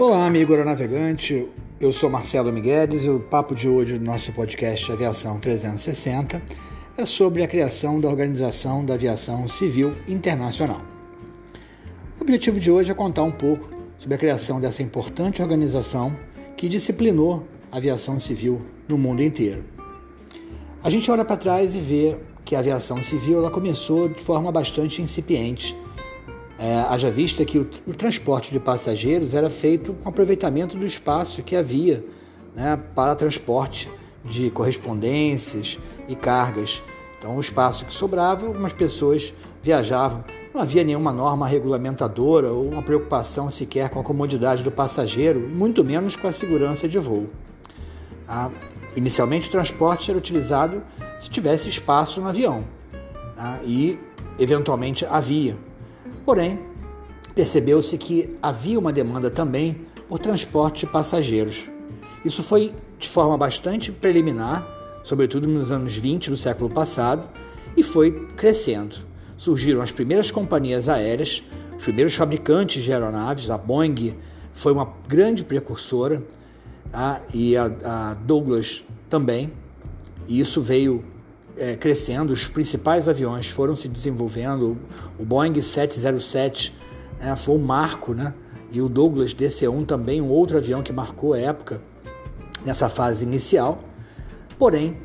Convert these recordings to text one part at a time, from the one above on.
Olá, amigo aeronavegante. Eu sou Marcelo Migueles e o papo de hoje do nosso podcast Aviação 360 é sobre a criação da Organização da Aviação Civil Internacional. O objetivo de hoje é contar um pouco sobre a criação dessa importante organização que disciplinou a aviação civil no mundo inteiro. A gente olha para trás e vê que a aviação civil ela começou de forma bastante incipiente é, haja vista que o, o, transporte de passageiros era feito com aproveitamento do espaço que havia né, para transporte de correspondências e cargas. Então, o espaço que sobrava, algumas pessoas viajavam. Não havia nenhuma norma regulamentadora ou uma preocupação sequer com a comodidade do passageiro, muito menos com a segurança de voo. Ah, inicialmente, o transporte era utilizado se tivesse espaço no avião ah, e, eventualmente, havia. Porém, percebeu-se que havia uma demanda também por transporte de passageiros. Isso foi de forma bastante preliminar, sobretudo nos anos 20 do século passado, e foi crescendo. Surgiram as primeiras companhias aéreas, os primeiros fabricantes de aeronaves, a Boeing foi uma grande precursora, tá? e a, a Douglas também. E isso veio é, crescendo, os principais aviões foram se desenvolvendo. O Boeing 707 né, foi um marco, né? e o Douglas DC-1 também, um outro avião que marcou a época nessa fase inicial. Porém,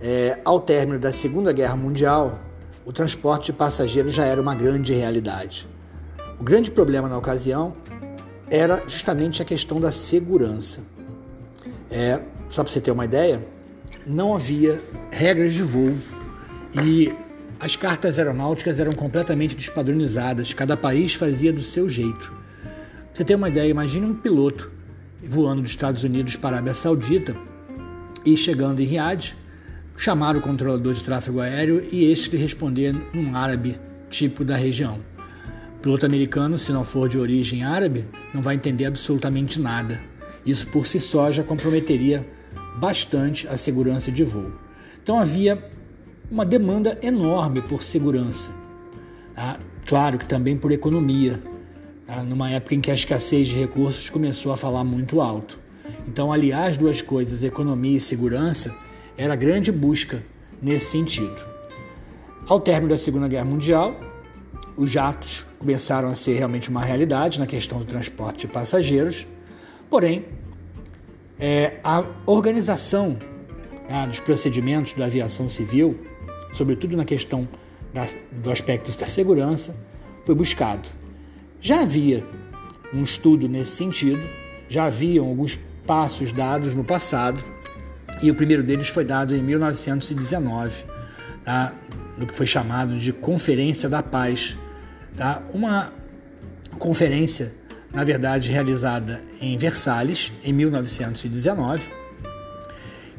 é, ao término da Segunda Guerra Mundial, o transporte de passageiros já era uma grande realidade. O grande problema na ocasião era justamente a questão da segurança. É, só para você ter uma ideia, não havia regras de voo e as cartas aeronáuticas eram completamente despadronizadas, cada país fazia do seu jeito. Pra você ter uma ideia, imagine um piloto voando dos Estados Unidos para a Arábia Saudita e chegando em Riad, chamar o controlador de tráfego aéreo e este lhe responder num árabe tipo da região. O piloto americano, se não for de origem árabe, não vai entender absolutamente nada. Isso por si só já comprometeria bastante a segurança de voo. Então havia uma demanda enorme por segurança. Tá? Claro que também por economia, tá? numa época em que a escassez de recursos começou a falar muito alto. Então, aliar as duas coisas, economia e segurança, era grande busca nesse sentido. Ao término da Segunda Guerra Mundial, os jatos começaram a ser realmente uma realidade na questão do transporte de passageiros, porém, é, a organização né, dos procedimentos da aviação civil, sobretudo na questão da, do aspecto da segurança, foi buscado. Já havia um estudo nesse sentido, já haviam alguns passos dados no passado, e o primeiro deles foi dado em 1919, tá, no que foi chamado de Conferência da Paz. Tá? Uma conferência na verdade realizada em Versalhes, em 1919,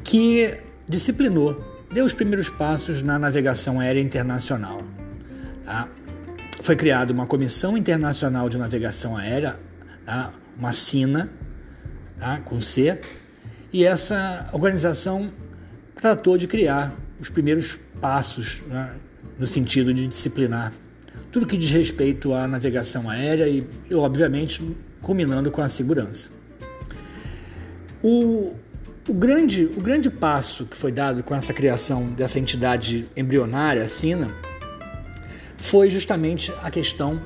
que disciplinou, deu os primeiros passos na navegação aérea internacional. Tá? Foi criada uma Comissão Internacional de Navegação Aérea, tá? uma SINA, tá? com C, e essa organização tratou de criar os primeiros passos né? no sentido de disciplinar tudo que diz respeito à navegação aérea e, obviamente, culminando com a segurança. O, o, grande, o grande passo que foi dado com essa criação dessa entidade embrionária, a SINA, foi justamente a questão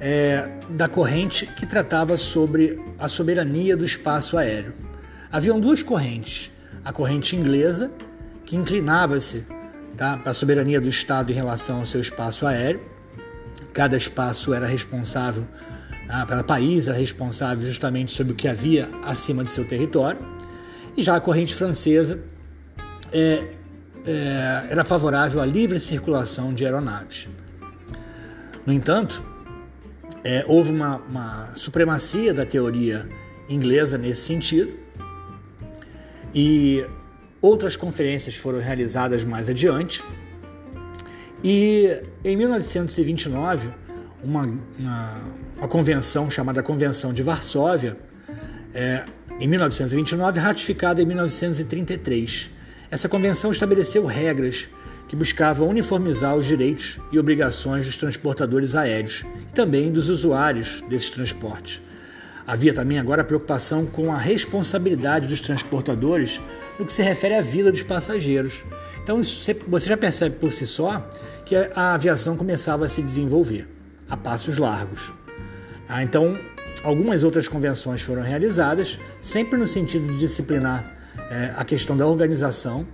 é, da corrente que tratava sobre a soberania do espaço aéreo. Haviam duas correntes. A corrente inglesa, que inclinava-se tá, para a soberania do Estado em relação ao seu espaço aéreo, cada espaço era responsável, ah, cada país era responsável justamente sobre o que havia acima de seu território. E já a corrente francesa é, é, era favorável à livre circulação de aeronaves. No entanto, é, houve uma, uma supremacia da teoria inglesa nesse sentido e outras conferências foram realizadas mais adiante e em 1929, uma, uma, uma convenção chamada Convenção de Varsóvia, é, em 1929, ratificada em 1933. Essa convenção estabeleceu regras que buscavam uniformizar os direitos e obrigações dos transportadores aéreos e também dos usuários desses transportes. Havia também agora a preocupação com a responsabilidade dos transportadores no que se refere à vida dos passageiros. Então você já percebe por si só que a aviação começava a se desenvolver a passos largos. Ah, então, algumas outras convenções foram realizadas, sempre no sentido de disciplinar é, a questão da organização,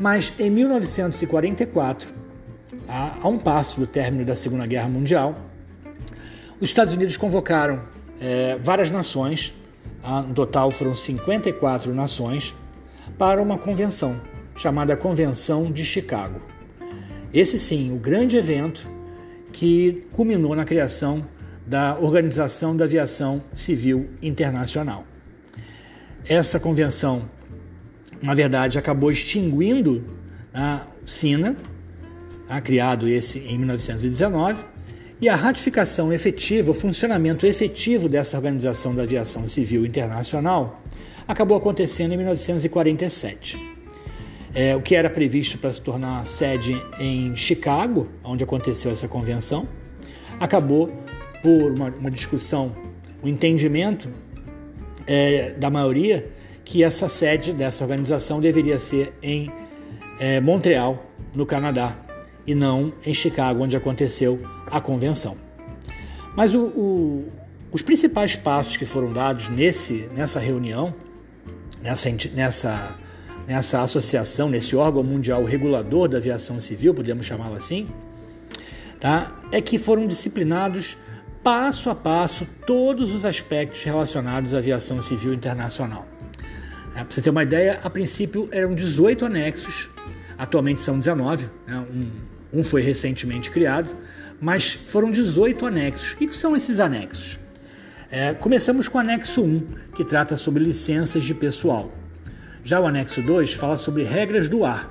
mas em 1944, a, a um passo do término da Segunda Guerra Mundial, os Estados Unidos convocaram é, várias nações, no total foram 54 nações, para uma convenção chamada Convenção de Chicago. Esse sim, o grande evento que culminou na criação da Organização da Aviação Civil Internacional. Essa convenção, na verdade, acabou extinguindo a SINA, tá, criado esse em 1919, e a ratificação efetiva, o funcionamento efetivo dessa Organização da Aviação Civil Internacional acabou acontecendo em 1947. É, o que era previsto para se tornar sede em Chicago, onde aconteceu essa convenção, acabou por uma, uma discussão, um entendimento é, da maioria que essa sede dessa organização deveria ser em é, Montreal, no Canadá, e não em Chicago, onde aconteceu a convenção. Mas o, o, os principais passos que foram dados nesse, nessa reunião, nessa, nessa, nessa associação, nesse órgão mundial regulador da aviação civil, podemos chamá-lo assim, tá? é que foram disciplinados passo a passo todos os aspectos relacionados à aviação civil internacional. É, Para você ter uma ideia, a princípio eram 18 anexos, atualmente são 19, né? um, um foi recentemente criado, mas foram 18 anexos. O que são esses anexos? É, começamos com o anexo 1, que trata sobre licenças de pessoal. Já o anexo 2 fala sobre regras do ar,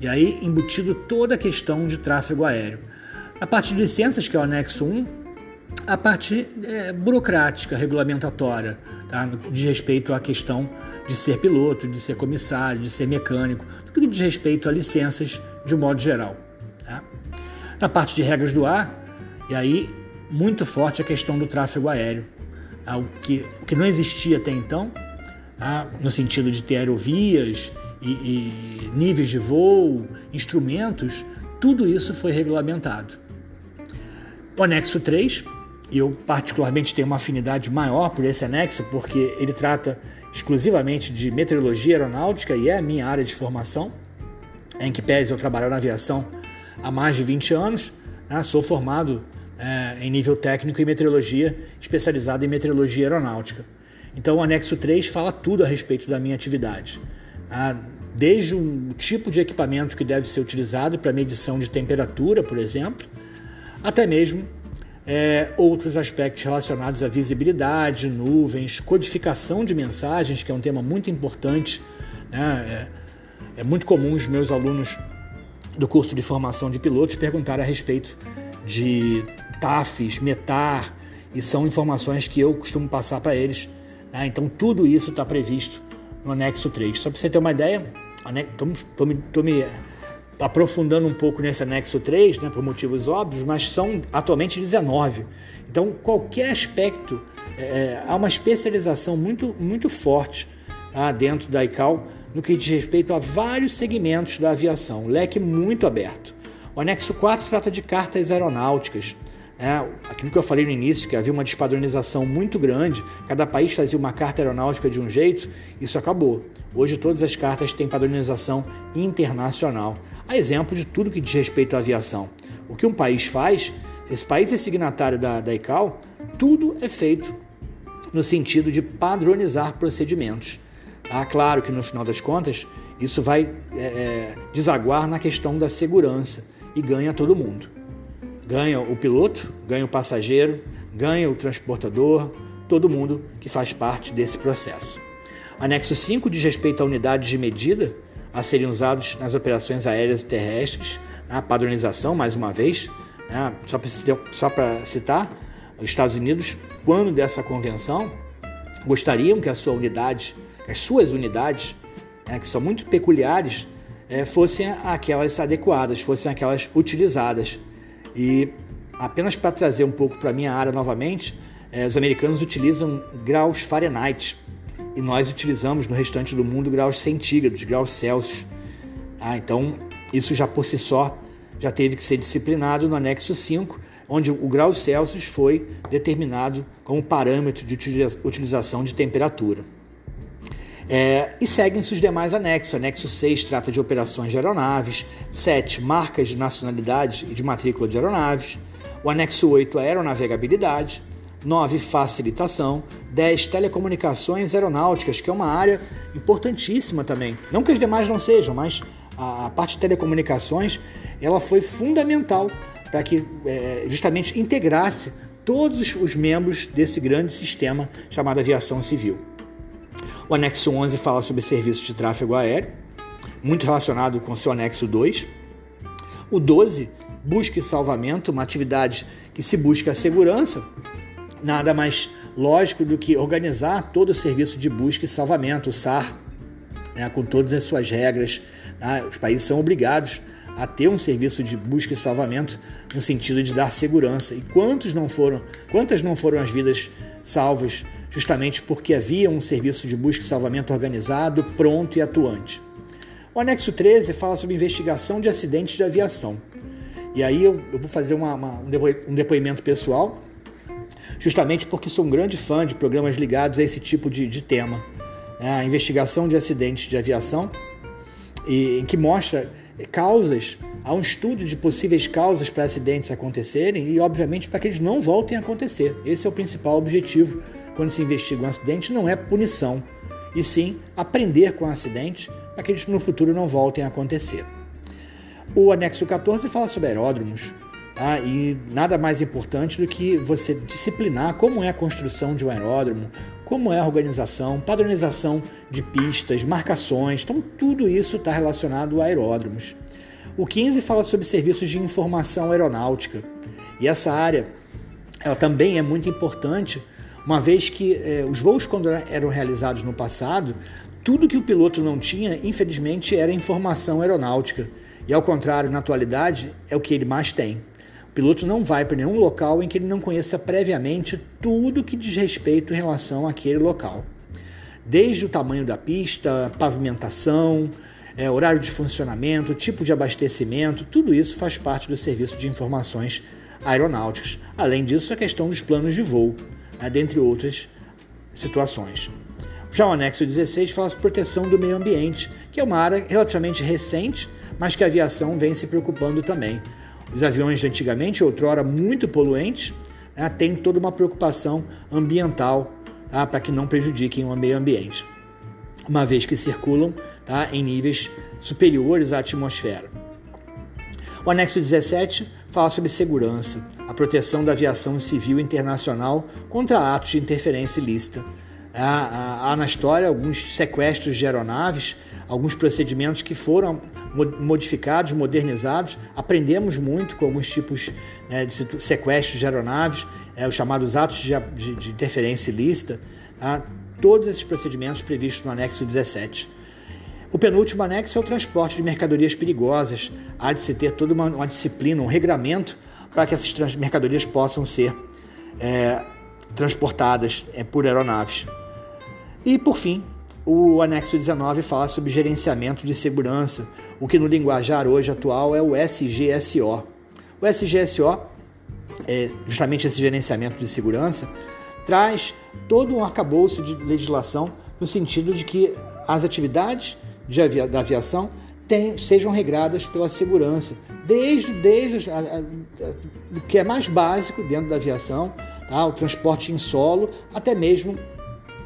e aí embutido toda a questão de tráfego aéreo. A parte de licenças, que é o anexo 1, a parte é, burocrática, regulamentatória, tá? de respeito à questão de ser piloto, de ser comissário, de ser mecânico, tudo que diz respeito a licenças de um modo geral. Tá? Na parte de regras do ar, e aí muito forte a questão do tráfego aéreo, tá? o, que, que não existia até então, tá? No sentido de ter aerovias e, e níveis de voo, instrumentos, tudo isso foi regulamentado. O anexo 3, e eu particularmente tenho uma afinidade maior por esse anexo, porque ele trata exclusivamente de meteorologia aeronáutica e é a minha área de formação, em que pese eu trabalhar na aviação há mais de 20 anos. Né? Sou formado é, em nível técnico em meteorologia, especializado em meteorologia aeronáutica. Então, o anexo 3 fala tudo a respeito da minha atividade. Tá? Desde o tipo de equipamento que deve ser utilizado para medição de temperatura, por exemplo, até mesmo é, outros aspectos relacionados à visibilidade, nuvens, codificação de mensagens, que é um tema muito importante. Né? É, é muito comum os meus alunos do curso de formação de pilotos perguntar a respeito de TAFs, METAR, e são informações que eu costumo passar para eles. Né? Então, tudo isso está previsto no anexo 3. Só para você ter uma ideia, estou me, me aprofundando um pouco nesse anexo 3, né, por motivos óbvios, mas são atualmente 19. Então, qualquer aspecto, é, há uma especialização muito, muito forte tá, dentro da ICAO no que diz respeito a vários segmentos da aviação, leque muito aberto. O anexo 4 trata de cartas aeronáuticas. É, aquilo que eu falei no início, que havia uma despadronização muito grande, cada país fazia uma carta aeronáutica de um jeito, isso acabou. Hoje todas as cartas têm padronização internacional. A exemplo de tudo que diz respeito à aviação. O que um país faz, esse país é signatário da, da ICAO, tudo é feito no sentido de padronizar procedimentos. Ah, claro que no final das contas isso vai é, é, desaguar na questão da segurança e ganha todo mundo. Ganha o piloto, ganha o passageiro, ganha o transportador, todo mundo que faz parte desse processo. Anexo 5 diz respeito a unidades de medida a serem usados nas operações aéreas e terrestres, a padronização, mais uma vez, né? só para citar, os Estados Unidos, quando dessa convenção, gostariam que a sua unidade as suas unidades, né, que são muito peculiares, é, fossem aquelas adequadas, fossem aquelas utilizadas. E apenas para trazer um pouco para a minha área novamente, é, os americanos utilizam graus Fahrenheit e nós utilizamos no restante do mundo graus centígrados, graus Celsius. Ah, então, isso já por si só já teve que ser disciplinado no anexo 5, onde o grau Celsius foi determinado como parâmetro de utilização de temperatura. É, e seguem-se os demais anexos. Anexo 6 trata de operações de aeronaves, 7, marcas de nacionalidade e de matrícula de aeronaves, o anexo 8, aeronavegabilidade, 9, facilitação, 10, telecomunicações aeronáuticas, que é uma área importantíssima também. Não que as demais não sejam, mas a, parte de telecomunicações ela foi fundamental para que é, justamente integrasse todos os, os membros desse grande sistema chamado aviação civil. O anexo 11 fala sobre serviços de tráfego aéreo, muito relacionado com o seu anexo 2. O 12, busca e salvamento, uma atividade que se busca a segurança, nada mais lógico do que organizar todo o serviço de busca e salvamento, o SAR, né, com todas as suas regras. Né? Os países são obrigados a ter um serviço de busca e salvamento no sentido de dar segurança. E quantos não foram, quantas não foram as vidas salvas justamente porque havia um serviço de busca e salvamento organizado, pronto e atuante. O anexo 13 fala sobre investigação de acidentes de aviação. E aí eu, eu vou fazer uma, uma, um depoimento pessoal, justamente porque sou um grande fã de programas ligados a esse tipo de, de tema. É a investigação de acidentes de aviação, e, em que mostra causas, há um estudo de possíveis causas para acidentes acontecerem e, obviamente, para que eles não voltem a acontecer. Esse é o principal objetivo quando se investiga um acidente, não é punição, e sim aprender com o acidente para que eles no futuro não voltem a acontecer. O anexo 14 fala sobre aeródromos, tá? e nada mais importante do que você disciplinar como é a construção de um aeródromo, como é a organização, padronização de pistas, marcações, então tudo isso está relacionado a aeródromos. O 15 fala sobre serviços de informação aeronáutica, e essa área ela também é muito importante, uma vez que eh, os voos, quando eram realizados no passado, tudo que o piloto não tinha, infelizmente, era informação aeronáutica. E ao contrário, na atualidade, é o que ele mais tem. O piloto não vai para nenhum local em que ele não conheça previamente tudo que diz respeito em relação àquele local. Desde o tamanho da pista, pavimentação, é, horário de funcionamento, tipo de abastecimento, tudo isso faz parte do serviço de informações aeronáuticas. Além disso, a questão dos planos de voo, né, dentre outras situações. Já o anexo 16 fala sobre proteção do meio ambiente, que é uma área relativamente recente mas que a aviação vem se preocupando também. Os aviões de antigamente, outrora muito poluentes, né, têm toda uma preocupação ambiental tá, para que não prejudiquem o meio ambiente, uma vez que circulam tá, em níveis superiores à atmosfera. O anexo 17 fala sobre segurança, a proteção da aviação civil internacional contra atos de interferência ilícita. Há, há, há na história alguns sequestros de aeronaves, alguns procedimentos que foram modificados, modernizados. Aprendemos muito com alguns tipos né, de sequestros de aeronaves, é, os chamados atos de, de, de interferência ilícita, tá? todos esses procedimentos previstos no anexo 17. O penúltimo anexo é o transporte de mercadorias perigosas. Há de se ter toda uma, uma disciplina, um regramento para que essas mercadorias possam ser é, transportadas é, por aeronaves. E, por fim, o anexo 19 fala sobre gerenciamento de segurança, o que no linguajar hoje atual é o SGSO. O SGSO, é justamente esse gerenciamento de segurança, traz todo um arcabouço de legislação no sentido de que as atividades de avia da aviação tem, sejam regradas pela segurança, desde, desde a, a, a, o que é mais básico dentro da aviação, tá? o transporte em solo, até mesmo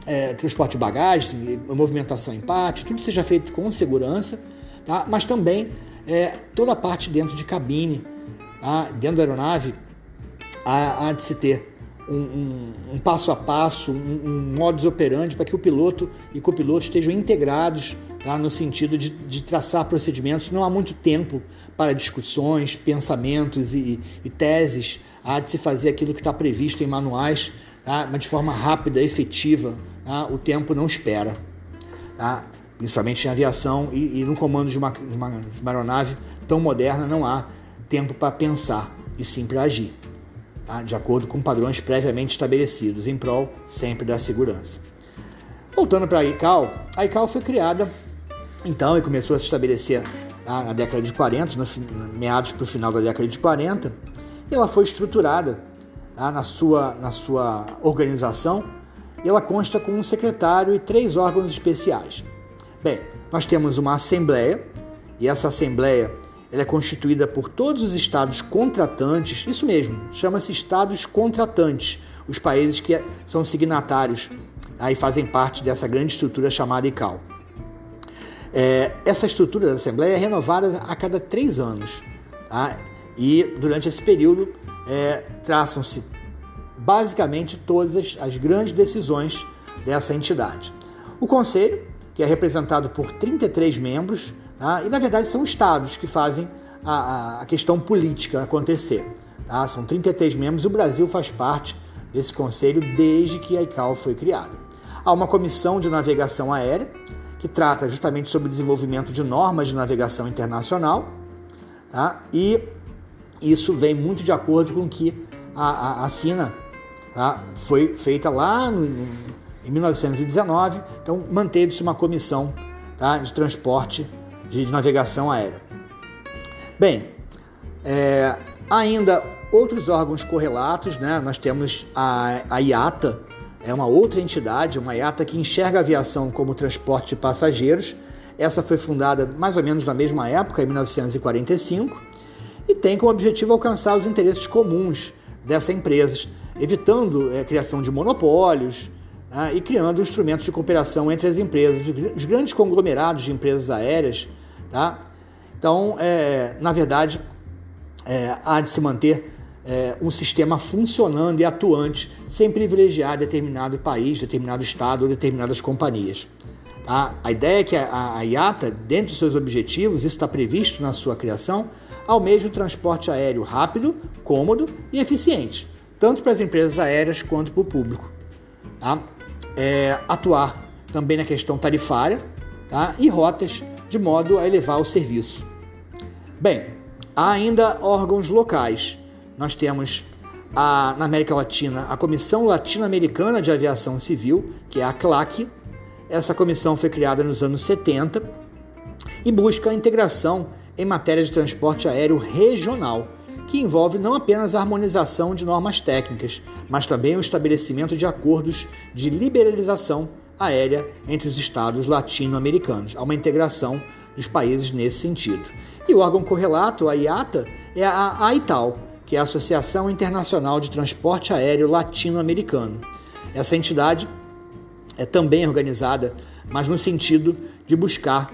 é, transporte de bagagens, movimentação em pátio, tudo seja feito com segurança, tá? mas também é, toda a parte dentro de cabine, tá? dentro da aeronave, há, há de se ter um, um, um, passo a passo, um, um modus operandi para que o piloto e copiloto estejam integrados tá? no sentido de, de, traçar procedimentos. Não há muito tempo para discussões, pensamentos e, e teses. Há de se fazer aquilo que está previsto em manuais, tá? mas de forma rápida, efetiva, tá? o tempo não espera. Tá? Principalmente em aviação e, e no comando de uma, de, uma, de uma aeronave tão moderna, não há tempo para pensar e sim para agir. tá? de acordo com padrões previamente estabelecidos, em prol sempre da segurança. Voltando para a ICAO, a ICAO foi criada então e começou a se estabelecer tá? na década de 40, no, meados para o final da década de 40, e ela foi estruturada tá? na, sua, na sua organização e ela consta com um secretário e três órgãos especiais. Bem, nós temos uma assembleia e essa assembleia ela é constituída por todos os estados contratantes, isso mesmo, chama-se estados contratantes, os países que são signatários aí fazem parte dessa grande estrutura chamada ICAO. É, essa estrutura da Assembleia é renovada a cada três anos tá? e durante esse período é, traçam-se basicamente todas as, as grandes decisões dessa entidade. O Conselho, que é representado por 33 membros, tá? e na verdade são estados que fazem a, a questão política acontecer. Tá? São 33 membros o Brasil faz parte desse conselho desde que a ICAO foi criada. Há uma comissão de navegação aérea que trata justamente sobre desenvolvimento de normas de navegação internacional, tá? e isso vem muito de acordo com o que a, a, a SINA tá? foi feita lá no, em 1919, então manteve-se uma comissão tá? de transporte de, de navegação aérea. Bem, é, ainda outros órgãos correlatos, né? nós temos a, a IATA, é uma outra entidade, uma IATA que enxerga a aviação como transporte de passageiros. Essa foi fundada mais ou menos na mesma época, em 1945, e tem como objetivo alcançar os interesses comuns dessas empresas, evitando a é, criação de monopólios né, e criando instrumentos de cooperação entre as empresas, os grandes conglomerados de empresas aéreas. Tá? Então, é, na verdade, é, há de se manter é, um sistema funcionando e atuante, sem privilegiar determinado país, determinado estado ou determinadas companhias. Tá? A ideia é que a, a IATA, dentro dos seus objetivos, isso está previsto na sua criação, almeja o transporte aéreo rápido, cômodo e eficiente, tanto para as empresas aéreas quanto para o público. Tá? É, atuar também na questão tarifária tá? e rotas, de modo a elevar o serviço. Bem, há ainda órgãos locais. Nós temos a, na América Latina a Comissão Latino-Americana de Aviação Civil, que é a CLAC. Essa comissão foi criada nos anos 70 e busca a integração em matéria de transporte aéreo regional, que envolve não apenas a harmonização de normas técnicas, mas também o estabelecimento de acordos de liberalização aérea entre os estados latino-americanos. Há uma integração dos países nesse sentido. E o órgão correlato, a IATA, é a AITAL, que é a Associação Internacional de Transporte Aéreo Latino-Americano. Essa entidade é também organizada, mas no sentido de buscar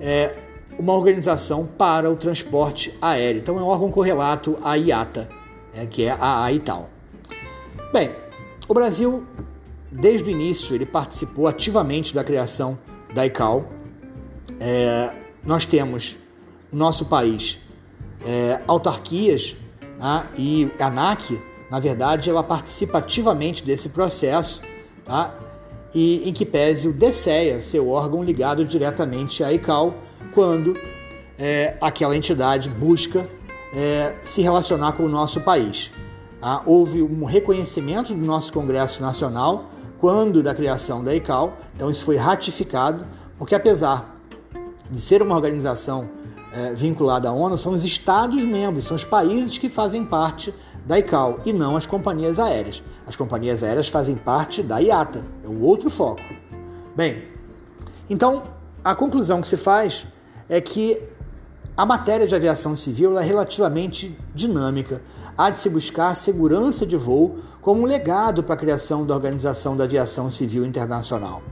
é, uma organização para o transporte aéreo. Então é um órgão correlato à IATA, é, que é a AITAL. Bem, o Brasil, desde o início, ele participou ativamente da criação da ICAO. É, nós temos no nosso país é, autarquias tá? e a ANAC, na verdade, ela participa ativamente desse processo, tá? e em que pese o DSEA ser o órgão ligado diretamente à ICAO, quando é, aquela entidade busca é, se relacionar com o nosso país. Tá? Houve um reconhecimento do nosso Congresso Nacional quando da criação da ICAO, então isso foi ratificado, porque apesar de ser uma organização é, vinculada à ONU, são os Estados-membros, são os países que fazem parte da ICAO e não as companhias aéreas. As companhias aéreas fazem parte da IATA, é um outro foco. Bem, então a conclusão que se faz é que a matéria de aviação civil é relativamente dinâmica. Há de se buscar segurança de voo como um legado para a criação da Organização da Aviação Civil Internacional.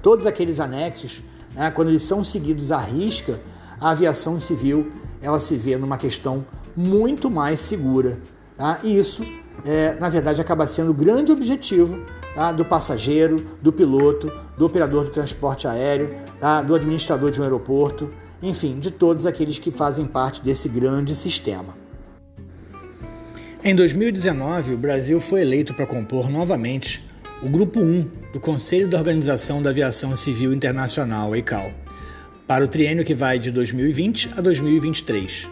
Todos aqueles anexos, né, quando eles são seguidos à risca, a aviação civil ela se vê numa questão muito mais segura. Tá? E isso, é, na verdade, acaba sendo o grande objetivo tá? do passageiro, do piloto, do operador do transporte aéreo, tá? do administrador de um aeroporto enfim, de todos aqueles que fazem parte desse grande sistema. Em 2019, o Brasil foi eleito para compor novamente o Grupo 1 do Conselho da Organização da Aviação Civil Internacional, ICAO, para o triênio que vai de 2020 a 2023.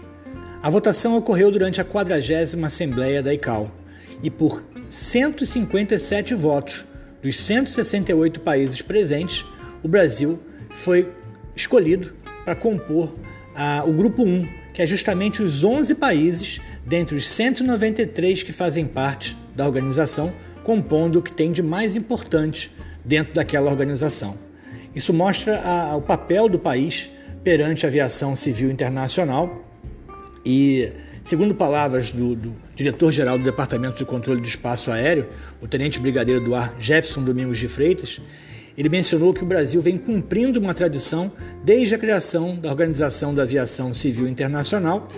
A votação ocorreu durante a 40 Assembleia da ICAO e por 157 votos dos 168 países presentes, o Brasil foi escolhido para compor o grupo 1, que é justamente os 11 países dentre os 193 que fazem parte da organização, compondo o que tem de mais importante dentro daquela organização. Isso mostra a, o papel do país perante a aviação civil internacional. E, segundo palavras do, do diretor-geral do Departamento de Controle do Espaço Aéreo, o tenente brigadeiro do ar Jefferson Domingos de Freitas, ele mencionou que o Brasil vem cumprindo uma tradição desde a criação da Organização da Aviação Civil Internacional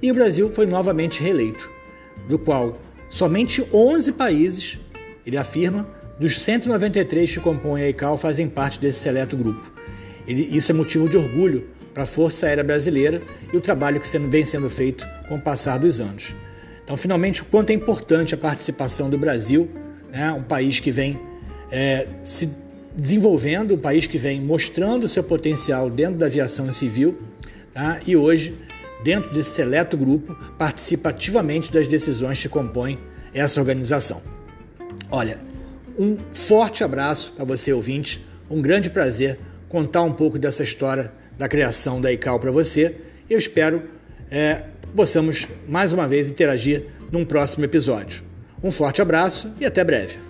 e o Brasil foi novamente reeleito, do qual somente 11 países, ele afirma, dos 193 que compõem a ICAO fazem parte desse seleto grupo. Isso é motivo de orgulho para a Força Aérea Brasileira e o trabalho que vem sendo feito com o passar dos anos. Então, finalmente, o quanto é importante a participação do Brasil, né, um país que vem é, se desenvolvendo, um país que vem mostrando seu potencial dentro da aviação civil tá, e hoje dentro desse seleto grupo, participa ativamente das decisões que compõem essa organização. Olha, um forte abraço para você, ouvinte. Um grande prazer contar um pouco dessa história da criação da ICAO para você. Eu espero é, possamos mais uma vez interagir num próximo episódio. Um forte abraço e até breve.